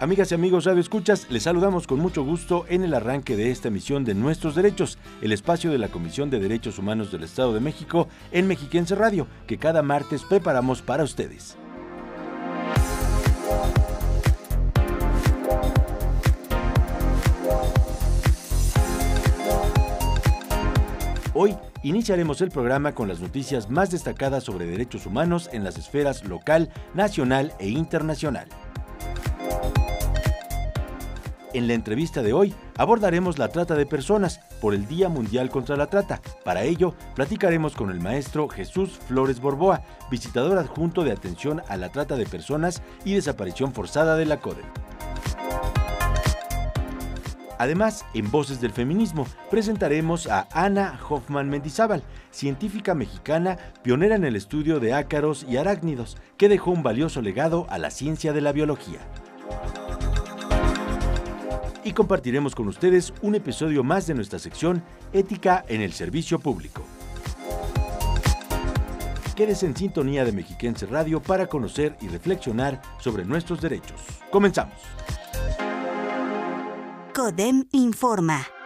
Amigas y amigos Radio Escuchas, les saludamos con mucho gusto en el arranque de esta emisión de Nuestros Derechos, el espacio de la Comisión de Derechos Humanos del Estado de México en Mexiquense Radio, que cada martes preparamos para ustedes. Hoy iniciaremos el programa con las noticias más destacadas sobre derechos humanos en las esferas local, nacional e internacional. En la entrevista de hoy abordaremos la trata de personas por el Día Mundial contra la Trata. Para ello, platicaremos con el maestro Jesús Flores Borboa, visitador adjunto de atención a la trata de personas y desaparición forzada de la CODE. Además, en Voces del Feminismo, presentaremos a Ana Hoffman Mendizábal, científica mexicana pionera en el estudio de ácaros y arácnidos, que dejó un valioso legado a la ciencia de la biología y compartiremos con ustedes un episodio más de nuestra sección Ética en el Servicio Público. Quédese en sintonía de Mexiquense Radio para conocer y reflexionar sobre nuestros derechos. Comenzamos. CODEM informa.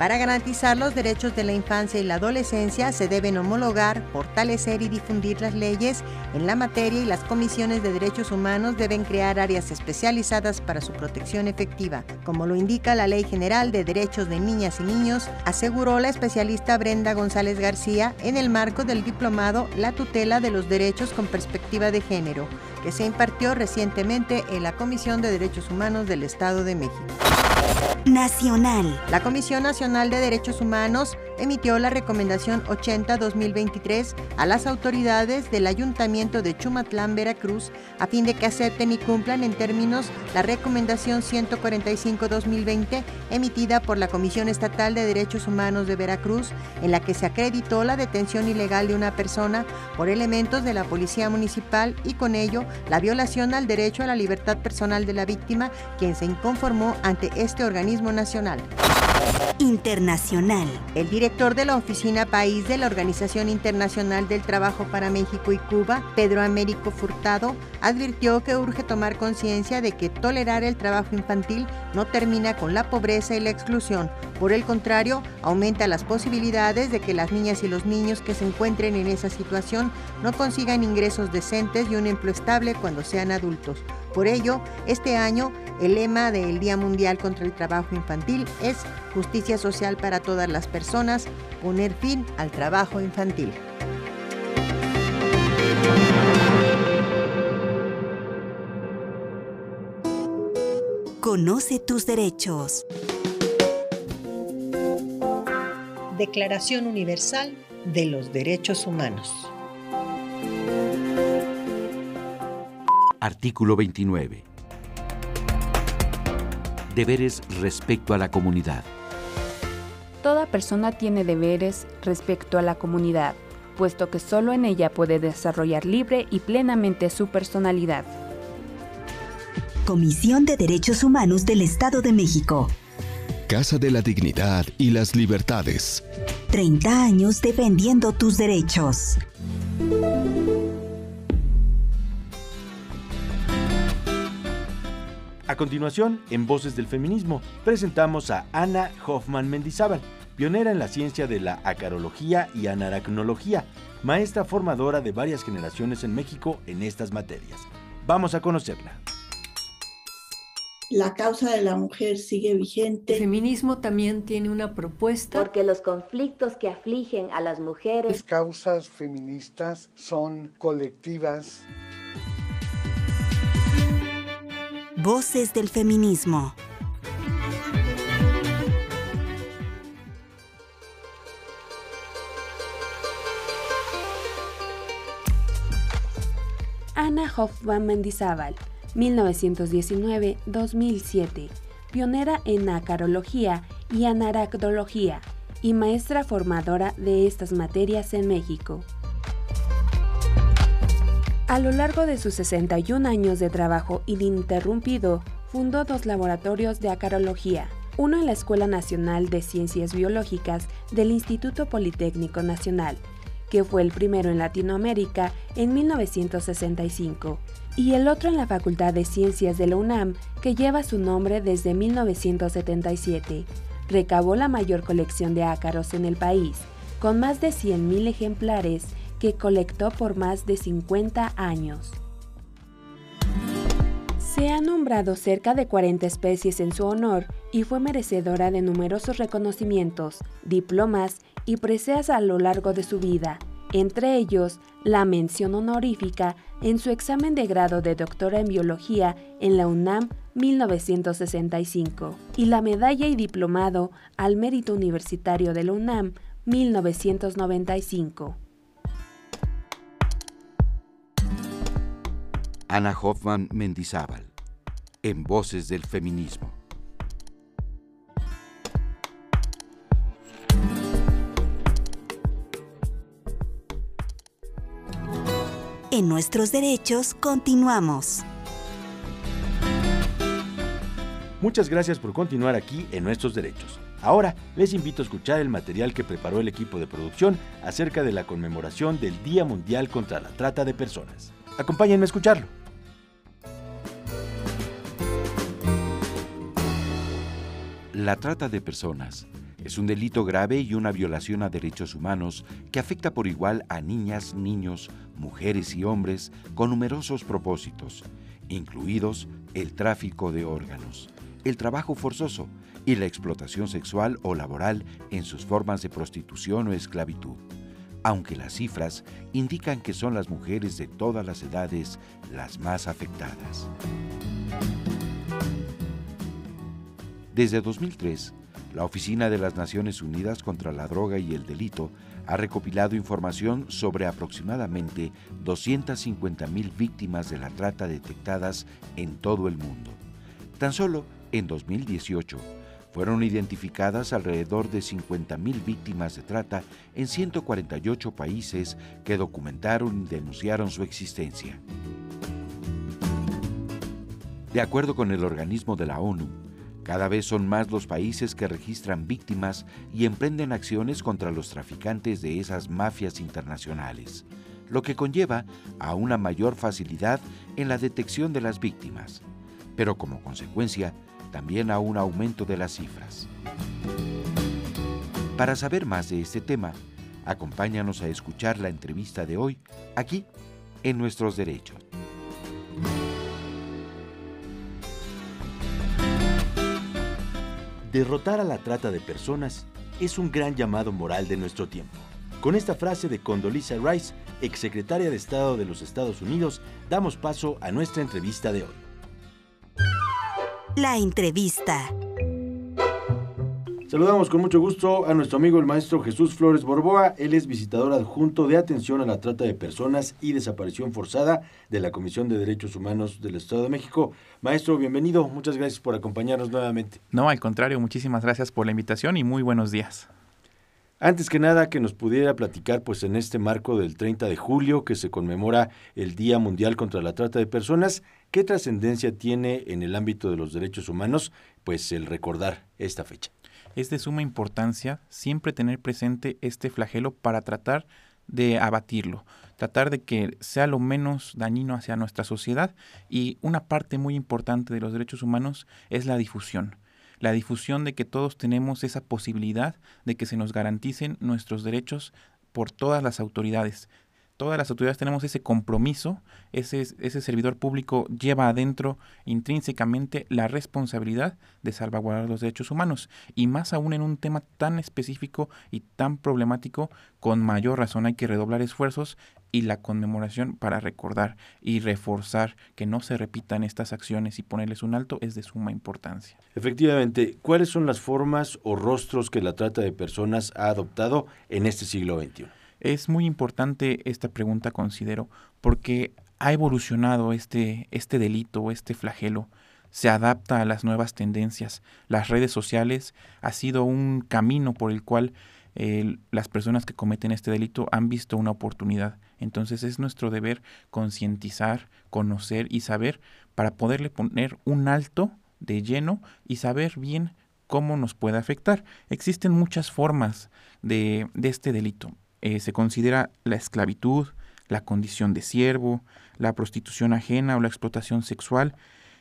Para garantizar los derechos de la infancia y la adolescencia se deben homologar, fortalecer y difundir las leyes en la materia y las comisiones de derechos humanos deben crear áreas especializadas para su protección efectiva, como lo indica la Ley General de Derechos de Niñas y Niños, aseguró la especialista Brenda González García en el marco del diplomado La tutela de los derechos con perspectiva de género, que se impartió recientemente en la Comisión de Derechos Humanos del Estado de México. Nacional. La Comisión Nacional de Derechos Humanos emitió la recomendación 80-2023 a las autoridades del Ayuntamiento de Chumatlán, Veracruz, a fin de que acepten y cumplan en términos la recomendación 145-2020 emitida por la Comisión Estatal de Derechos Humanos de Veracruz, en la que se acreditó la detención ilegal de una persona por elementos de la Policía Municipal y con ello la violación al derecho a la libertad personal de la víctima, quien se inconformó ante este organismo nacional. Internacional. El director de la Oficina País de la Organización Internacional del Trabajo para México y Cuba, Pedro Américo Furtado, advirtió que urge tomar conciencia de que tolerar el trabajo infantil no termina con la pobreza y la exclusión. Por el contrario, aumenta las posibilidades de que las niñas y los niños que se encuentren en esa situación no consigan ingresos decentes y un empleo estable cuando sean adultos. Por ello, este año el lema del Día Mundial contra el Trabajo Infantil es Justicia Social para todas las personas, poner fin al trabajo infantil. Conoce tus derechos. Declaración Universal de los Derechos Humanos. Artículo 29 deberes respecto a la comunidad. Toda persona tiene deberes respecto a la comunidad, puesto que solo en ella puede desarrollar libre y plenamente su personalidad. Comisión de Derechos Humanos del Estado de México. Casa de la Dignidad y las Libertades. 30 años defendiendo tus derechos. A continuación, en Voces del Feminismo, presentamos a Ana Hoffman Mendizábal, pionera en la ciencia de la acarología y anaracnología, maestra formadora de varias generaciones en México en estas materias. Vamos a conocerla. La causa de la mujer sigue vigente. El feminismo también tiene una propuesta. Porque los conflictos que afligen a las mujeres. Las causas feministas son colectivas. Voces del feminismo. Ana Hoffman Mendizábal 1919-2007, pionera en acarología y anaracdología y maestra formadora de estas materias en México. A lo largo de sus 61 años de trabajo ininterrumpido, fundó dos laboratorios de acarología, uno en la Escuela Nacional de Ciencias Biológicas del Instituto Politécnico Nacional, que fue el primero en Latinoamérica en 1965, y el otro en la Facultad de Ciencias de la UNAM, que lleva su nombre desde 1977. Recabó la mayor colección de ácaros en el país, con más de 100.000 ejemplares que colectó por más de 50 años. Se ha nombrado cerca de 40 especies en su honor y fue merecedora de numerosos reconocimientos, diplomas y preseas a lo largo de su vida, entre ellos la mención honorífica en su examen de grado de doctora en biología en la UNAM 1965 y la medalla y diplomado al mérito universitario de la UNAM 1995. Ana Hoffman Mendizábal, en Voces del Feminismo. En nuestros derechos continuamos. Muchas gracias por continuar aquí en Nuestros Derechos. Ahora les invito a escuchar el material que preparó el equipo de producción acerca de la conmemoración del Día Mundial contra la Trata de Personas. Acompáñenme a escucharlo. La trata de personas es un delito grave y una violación a derechos humanos que afecta por igual a niñas, niños, mujeres y hombres con numerosos propósitos, incluidos el tráfico de órganos, el trabajo forzoso y la explotación sexual o laboral en sus formas de prostitución o esclavitud, aunque las cifras indican que son las mujeres de todas las edades las más afectadas. Desde 2003, la Oficina de las Naciones Unidas contra la Droga y el Delito ha recopilado información sobre aproximadamente 250.000 víctimas de la trata detectadas en todo el mundo. Tan solo en 2018 fueron identificadas alrededor de 50.000 víctimas de trata en 148 países que documentaron y denunciaron su existencia. De acuerdo con el organismo de la ONU, cada vez son más los países que registran víctimas y emprenden acciones contra los traficantes de esas mafias internacionales, lo que conlleva a una mayor facilidad en la detección de las víctimas, pero como consecuencia también a un aumento de las cifras. Para saber más de este tema, acompáñanos a escuchar la entrevista de hoy aquí en Nuestros Derechos. Derrotar a la trata de personas es un gran llamado moral de nuestro tiempo. Con esta frase de Condoleezza Rice, exsecretaria de Estado de los Estados Unidos, damos paso a nuestra entrevista de hoy. La entrevista. Saludamos con mucho gusto a nuestro amigo el maestro Jesús Flores Borboa. Él es visitador adjunto de atención a la trata de personas y desaparición forzada de la Comisión de Derechos Humanos del Estado de México. Maestro, bienvenido. Muchas gracias por acompañarnos nuevamente. No, al contrario, muchísimas gracias por la invitación y muy buenos días. Antes que nada, que nos pudiera platicar, pues en este marco del 30 de julio, que se conmemora el Día Mundial contra la Trata de Personas, ¿qué trascendencia tiene en el ámbito de los derechos humanos, pues el recordar esta fecha? Es de suma importancia siempre tener presente este flagelo para tratar de abatirlo, tratar de que sea lo menos dañino hacia nuestra sociedad y una parte muy importante de los derechos humanos es la difusión la difusión de que todos tenemos esa posibilidad de que se nos garanticen nuestros derechos por todas las autoridades. Todas las autoridades tenemos ese compromiso, ese, servidor público lleva adentro intrínsecamente la responsabilidad de salvaguardar los derechos humanos y más aún en un tema tan específico y tan problemático, con mayor razón hay que redoblar esfuerzos y la conmemoración para recordar y reforzar que no se repitan estas acciones y ponerles un alto es de suma importancia. Efectivamente, ¿cuáles son las formas o rostros que la trata de personas ha adoptado en este siglo XXI? Es muy importante esta pregunta, considero, porque ha evolucionado este, este delito, este flagelo, se adapta a las nuevas tendencias. Las redes sociales ha sido un camino por el cual las personas que cometen este delito han visto una oportunidad. Entonces es nuestro deber concientizar, conocer y saber para poderle poner un alto de lleno y saber bien cómo nos puede afectar. Existen muchas formas de, este delito. Eh, se considera la esclavitud, la condición de siervo, la prostitución ajena o la explotación sexual,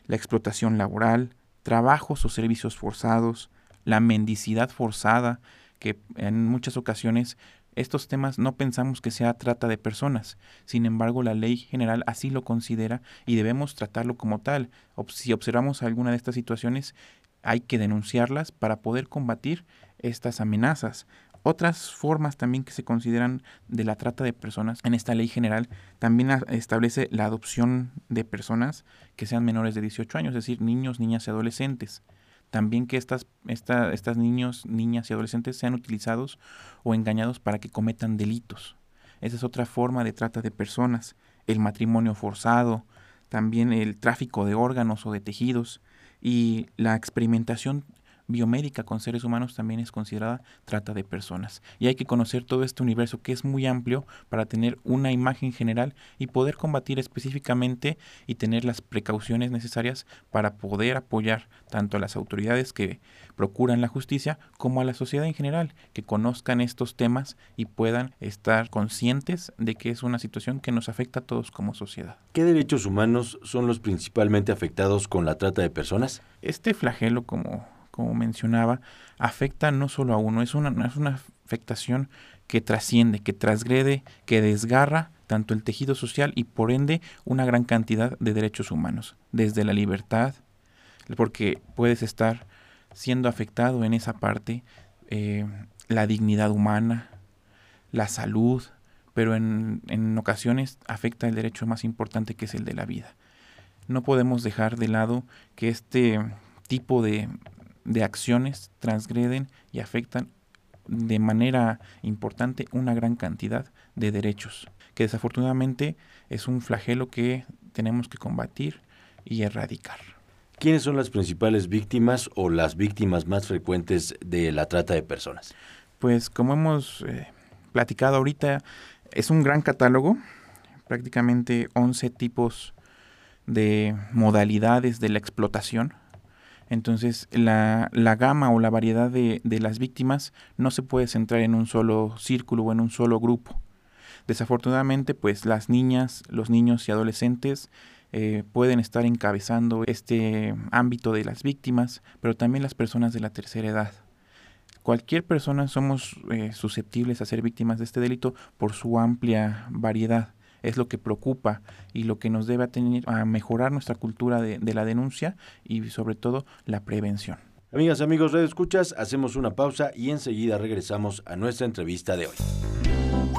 la explotación laboral, trabajos o servicios forzados, la mendicidad forzada, que en muchas ocasiones estos temas no pensamos que sea trata de personas. Sin embargo, la ley general así lo considera y debemos tratarlo como tal. Si observamos alguna de estas situaciones, hay que denunciarlas para poder combatir estas amenazas. Otras formas también que se consideran de la trata de personas en esta ley general también establece la adopción de personas que sean menores de 18 años, es decir, niños, niñas y adolescentes también que estas, estas niños, niñas y adolescentes sean utilizados o engañados para que cometan delitos. Esa es otra forma de trata de personas. El matrimonio forzado, también el tráfico de órganos o de tejidos y la experimentación biomédica con seres humanos también es considerada trata de personas. Y hay que conocer todo este universo que es muy amplio para tener una imagen general y poder combatir específicamente y tener las precauciones necesarias para poder apoyar tanto a las autoridades que procuran la justicia como a la sociedad en general, que conozcan estos temas y puedan estar conscientes de que es una situación que nos afecta a todos como sociedad. ¿Qué derechos humanos son los principalmente afectados con la trata de personas? Este flagelo, como como mencionaba, afecta no solo a uno, es una, es una afectación que trasciende, que transgrede, que desgarra tanto el tejido social y por ende una gran cantidad de derechos humanos, desde la libertad, porque puedes estar siendo afectado en esa parte, eh, la dignidad humana, la salud, pero en, en ocasiones afecta el derecho más importante que es el de la vida. No podemos dejar de lado que este tipo de, de acciones transgreden y afectan de manera importante una gran cantidad de derechos, que desafortunadamente es un flagelo que tenemos que combatir y erradicar. ¿Quiénes son las principales víctimas o las víctimas más frecuentes de la trata de personas? Pues como hemos eh, platicado ahorita, es un gran catálogo, prácticamente 11 tipos de modalidades de la explotación entonces, la, la gama o la variedad de, de, las víctimas no se puede centrar en un solo círculo o en un solo grupo. Desafortunadamente, pues las niñas, los niños y adolescentes eh, pueden estar encabezando este ámbito de las víctimas, pero también las personas de la tercera edad. Cualquier persona somos eh, susceptibles a ser víctimas de este delito por su amplia variedad es lo que preocupa y lo que nos debe a mejorar nuestra cultura de, de la denuncia y sobre todo la prevención. Amigas, amigos, Radio Escuchas, hacemos una pausa y enseguida regresamos a nuestra entrevista de hoy.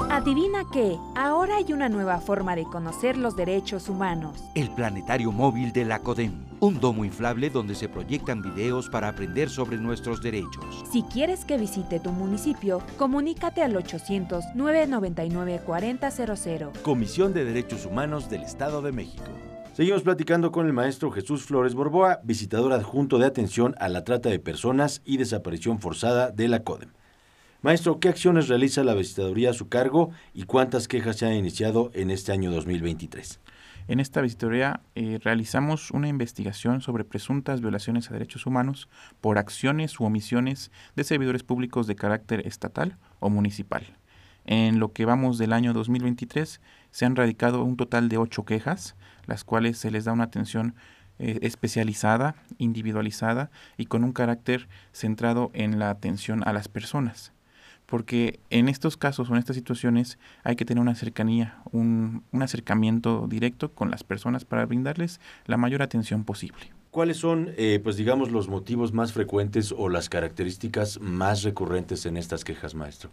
Adivina qué, ahora hay una nueva forma de conocer los derechos humanos. El planetario móvil de la CODEM, un domo inflable donde se proyectan videos para aprender sobre nuestros derechos. Si quieres que visite tu municipio, comunícate al 800-999-4000. Comisión de Derechos Humanos del Estado de México. Seguimos platicando con el maestro Jesús Flores Borboa, visitador adjunto de atención a la trata de personas y desaparición forzada de la CODEM. Maestro, ¿qué acciones realiza la visitaduría a su cargo y cuántas quejas se han iniciado en este año 2023? En esta visitaduría eh, realizamos una investigación sobre presuntas violaciones a derechos humanos por acciones u omisiones de servidores públicos de carácter estatal o municipal. En lo que vamos del año 2023 se han radicado un total de ocho quejas, las cuales se les da una atención eh, especializada, individualizada y con un carácter centrado en la atención a las personas porque en estos casos o en estas situaciones hay que tener una cercanía, un, acercamiento directo con las personas para brindarles la mayor atención posible. ¿Cuáles son, eh, pues digamos, los motivos más frecuentes o las características más recurrentes en estas quejas, maestro?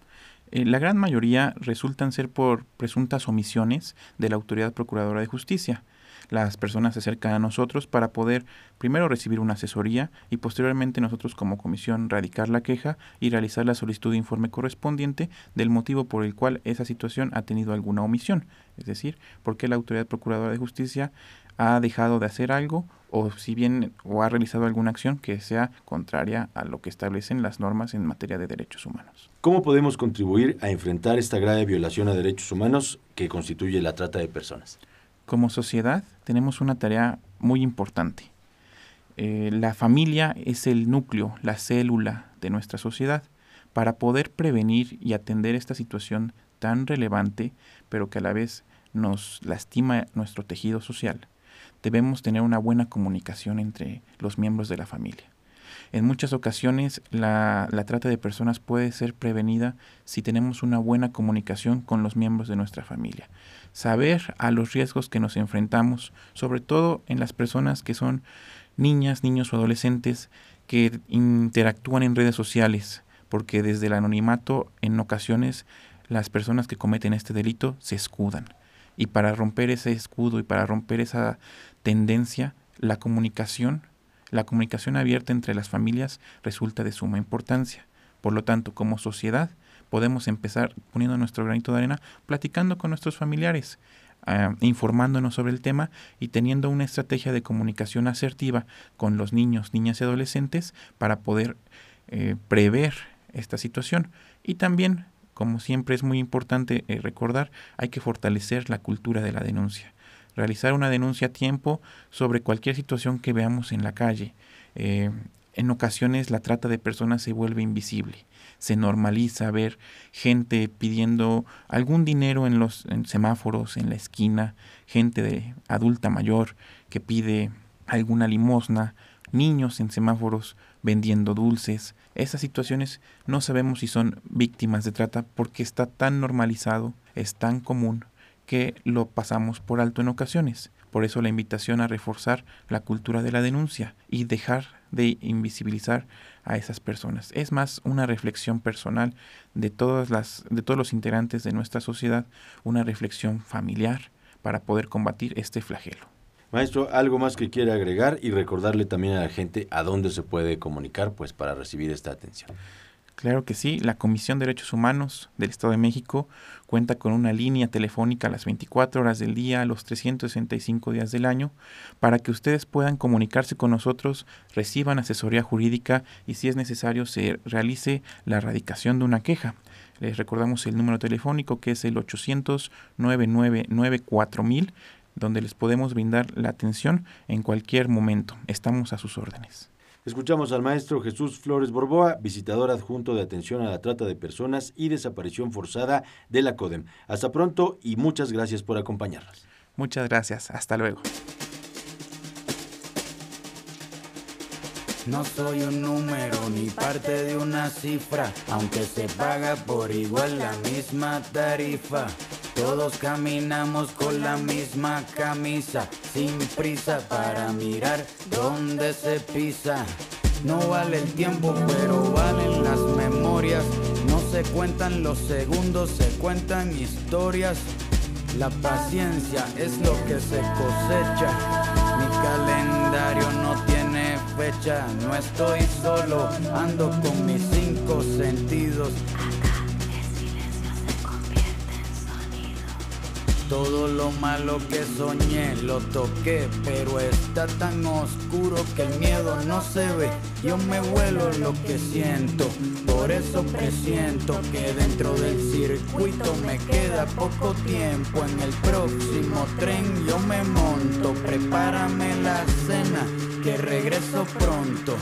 Eh, la gran mayoría resultan ser por presuntas omisiones de la autoridad procuradora de justicia. Las personas se acercan a nosotros para poder primero recibir una asesoría y posteriormente nosotros como comisión radicar la queja y realizar la solicitud de informe correspondiente del motivo por el cual esa situación ha tenido alguna omisión, es decir, por qué la autoridad procuradora de justicia ha dejado de hacer algo o si bien o ha realizado alguna acción que sea contraria a lo que establecen las normas en materia de derechos humanos. ¿Cómo podemos contribuir a enfrentar esta grave violación a derechos humanos que constituye la trata de personas? Como sociedad tenemos una tarea muy importante. Eh, la familia es el núcleo, la célula de nuestra sociedad. Para poder prevenir y atender esta situación tan relevante, pero que a la vez nos lastima nuestro tejido social, debemos tener una buena comunicación entre los miembros de la familia. En muchas ocasiones la, trata de personas puede ser prevenida si tenemos una buena comunicación con los miembros de nuestra familia. Saber a los riesgos que nos enfrentamos, sobre todo en las personas que son niñas, niños o adolescentes que interactúan en redes sociales, porque desde el anonimato en ocasiones las personas que cometen este delito se escudan. Y para romper ese escudo y para romper esa tendencia, la comunicación, la comunicación abierta entre las familias resulta de suma importancia. Por lo tanto, como sociedad, podemos empezar poniendo nuestro granito de arena, platicando con nuestros familiares, ah, informándonos sobre el tema y teniendo una estrategia de comunicación asertiva con los niños, niñas y adolescentes para poder eh, prever esta situación. Y también, como siempre es muy importante eh, recordar, hay que fortalecer la cultura de la denuncia realizar una denuncia a tiempo sobre cualquier situación que veamos en la calle. Eh, en ocasiones la trata de personas se vuelve invisible. Se normaliza ver gente pidiendo algún dinero en los semáforos, en la esquina, gente de adulta mayor que pide alguna limosna, niños en semáforos vendiendo dulces. Esas situaciones no sabemos si son víctimas de trata porque está tan normalizado, es tan común que lo pasamos por alto en ocasiones. Por eso la invitación a reforzar la cultura de la denuncia y dejar de invisibilizar a esas personas. Es más una reflexión personal de todas las de todos los integrantes de nuestra sociedad, una reflexión familiar para poder combatir este flagelo. Maestro, algo más que quiera agregar y recordarle también a la gente a dónde se puede comunicar pues para recibir esta atención. Claro que sí, la Comisión de Derechos Humanos del Estado de México cuenta con una línea telefónica a las 24 horas del día, los 365 días del año, para que ustedes puedan comunicarse con nosotros, reciban asesoría jurídica y si es necesario se realice la erradicación de una queja. Les recordamos el número telefónico que es el 800 9994 donde les podemos brindar la atención en cualquier momento. Estamos a sus órdenes. Escuchamos al maestro Jesús Flores Borboa, visitador adjunto de atención a la trata de personas y desaparición forzada de la CODEM. Hasta pronto y muchas gracias por acompañarnos. Muchas gracias. Hasta luego. No soy un número ni parte de una cifra, aunque se paga por igual la misma tarifa. Todos caminamos con la misma camisa, sin prisa para mirar dónde se pisa. No vale el tiempo, pero valen las memorias. No se cuentan los segundos, se cuentan historias. La paciencia es lo que se cosecha. Mi calendario no tiene fecha. No estoy solo, ando con mis cinco sentidos. Todo lo malo que soñé lo toqué, pero está tan oscuro que el miedo no se ve. Yo me vuelo lo que siento, por eso presiento que dentro del circuito me queda poco tiempo. En el próximo tren yo me monto, prepárame la cena, que regreso pronto.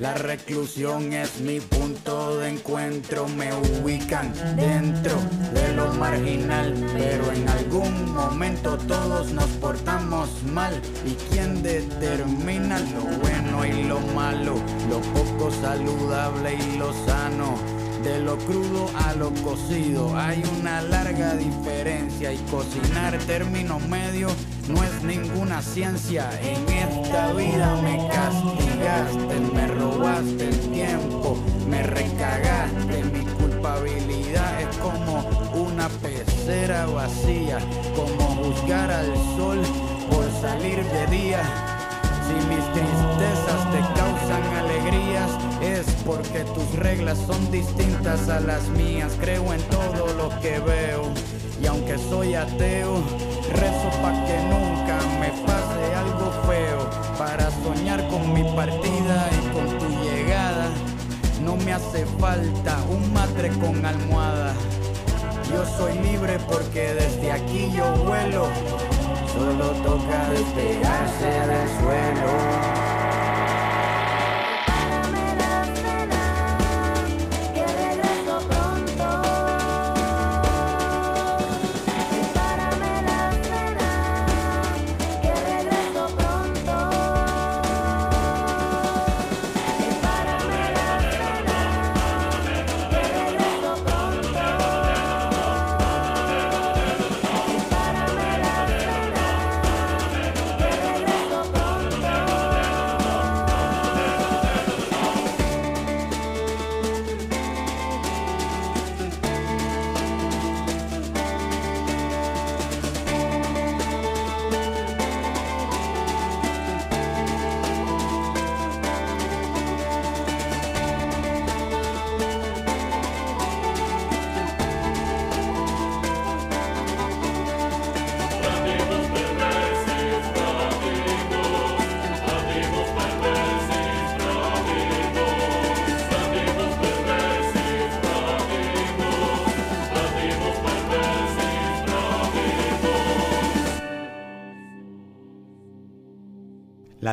La reclusión es mi punto de encuentro, me ubican dentro de lo marginal, pero en algún momento todos nos portamos mal. ¿Y quién determina lo bueno y lo malo, lo poco saludable y lo sano? De lo crudo a lo cocido hay una larga diferencia y cocinar término medio no es ninguna ciencia. En esta vida me castigaste, me robaste el tiempo, me recagaste. Mi culpabilidad es como una pecera vacía, como buscar al sol por salir de día. Si mis tristezas te causan alegrías, es porque tus reglas son distintas a las mías. Creo en todo lo que veo. Y aunque soy ateo, rezo para que nunca me pase algo feo. Para soñar con mi partida y con tu llegada, no me hace falta un madre con almohada. Yo soy libre porque desde aquí yo vuelo. Solo toca despegarse del suelo.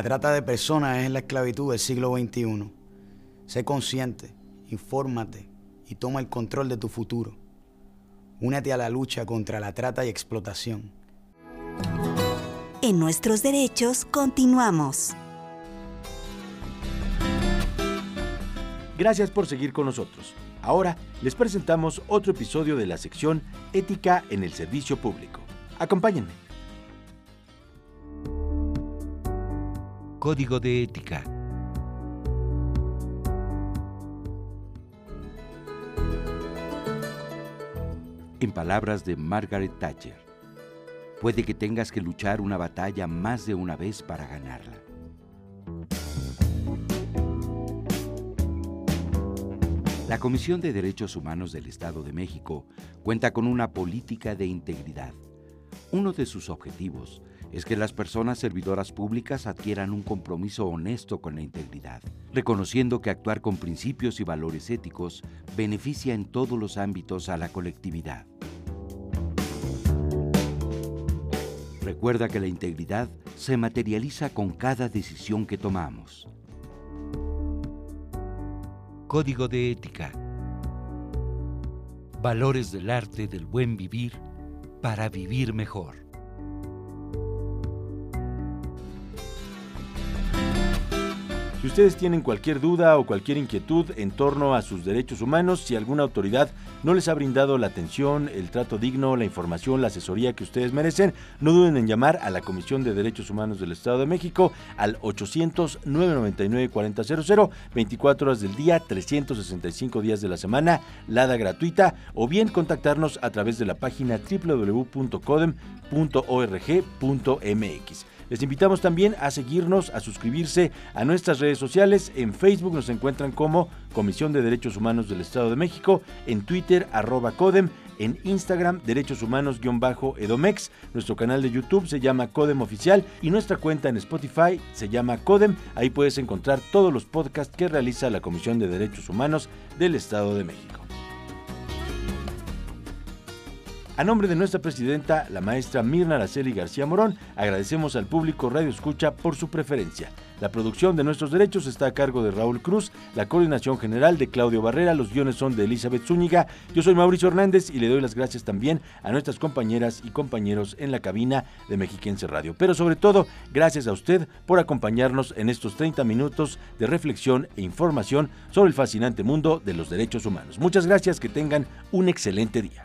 La trata de personas es la esclavitud del siglo XXI. Sé consciente, infórmate y toma el control de tu futuro. Únete a la lucha contra la trata y explotación. En nuestros derechos continuamos. Gracias por seguir con nosotros. Ahora les presentamos otro episodio de la sección Ética en el Servicio Público. Acompáñenme. Código de Ética. En palabras de Margaret Thatcher, puede que tengas que luchar una batalla más de una vez para ganarla. La Comisión de Derechos Humanos del Estado de México cuenta con una política de integridad. Uno de sus objetivos es que las personas servidoras públicas adquieran un compromiso honesto con la integridad, reconociendo que actuar con principios y valores éticos beneficia en todos los ámbitos a la colectividad. Recuerda que la integridad se materializa con cada decisión que tomamos. Código de Ética. Valores del arte del buen vivir para vivir mejor. Si ustedes tienen cualquier duda o cualquier inquietud en torno a sus derechos humanos, si alguna autoridad no les ha brindado la atención, el trato digno, la información, la asesoría que ustedes merecen, no duden en llamar a la Comisión de Derechos Humanos del Estado de México al 800-999-4000, 24 horas del día, 365 días de la semana, lada gratuita, o bien contactarnos a través de la página www.codem.org.mx. Les invitamos también a seguirnos, a suscribirse a nuestras redes sociales. En Facebook nos encuentran como Comisión de Derechos Humanos del Estado de México, en Twitter arroba Codem, en Instagram Derechos Humanos-Edomex, nuestro canal de YouTube se llama Codem Oficial y nuestra cuenta en Spotify se llama Codem. Ahí puedes encontrar todos los podcasts que realiza la Comisión de Derechos Humanos del Estado de México. A nombre de nuestra presidenta, la maestra Mirna Araceli García Morón, agradecemos al público Radio Escucha por su preferencia. La producción de Nuestros Derechos está a cargo de Raúl Cruz, la coordinación general de Claudio Barrera, los guiones son de Elizabeth Zúñiga. Yo soy Mauricio Hernández y le doy las gracias también a nuestras compañeras y compañeros en la cabina de Mexiquense Radio. Pero sobre todo, gracias a usted por acompañarnos en estos 30 minutos de reflexión e información sobre el fascinante mundo de los derechos humanos. Muchas gracias, que tengan un excelente día.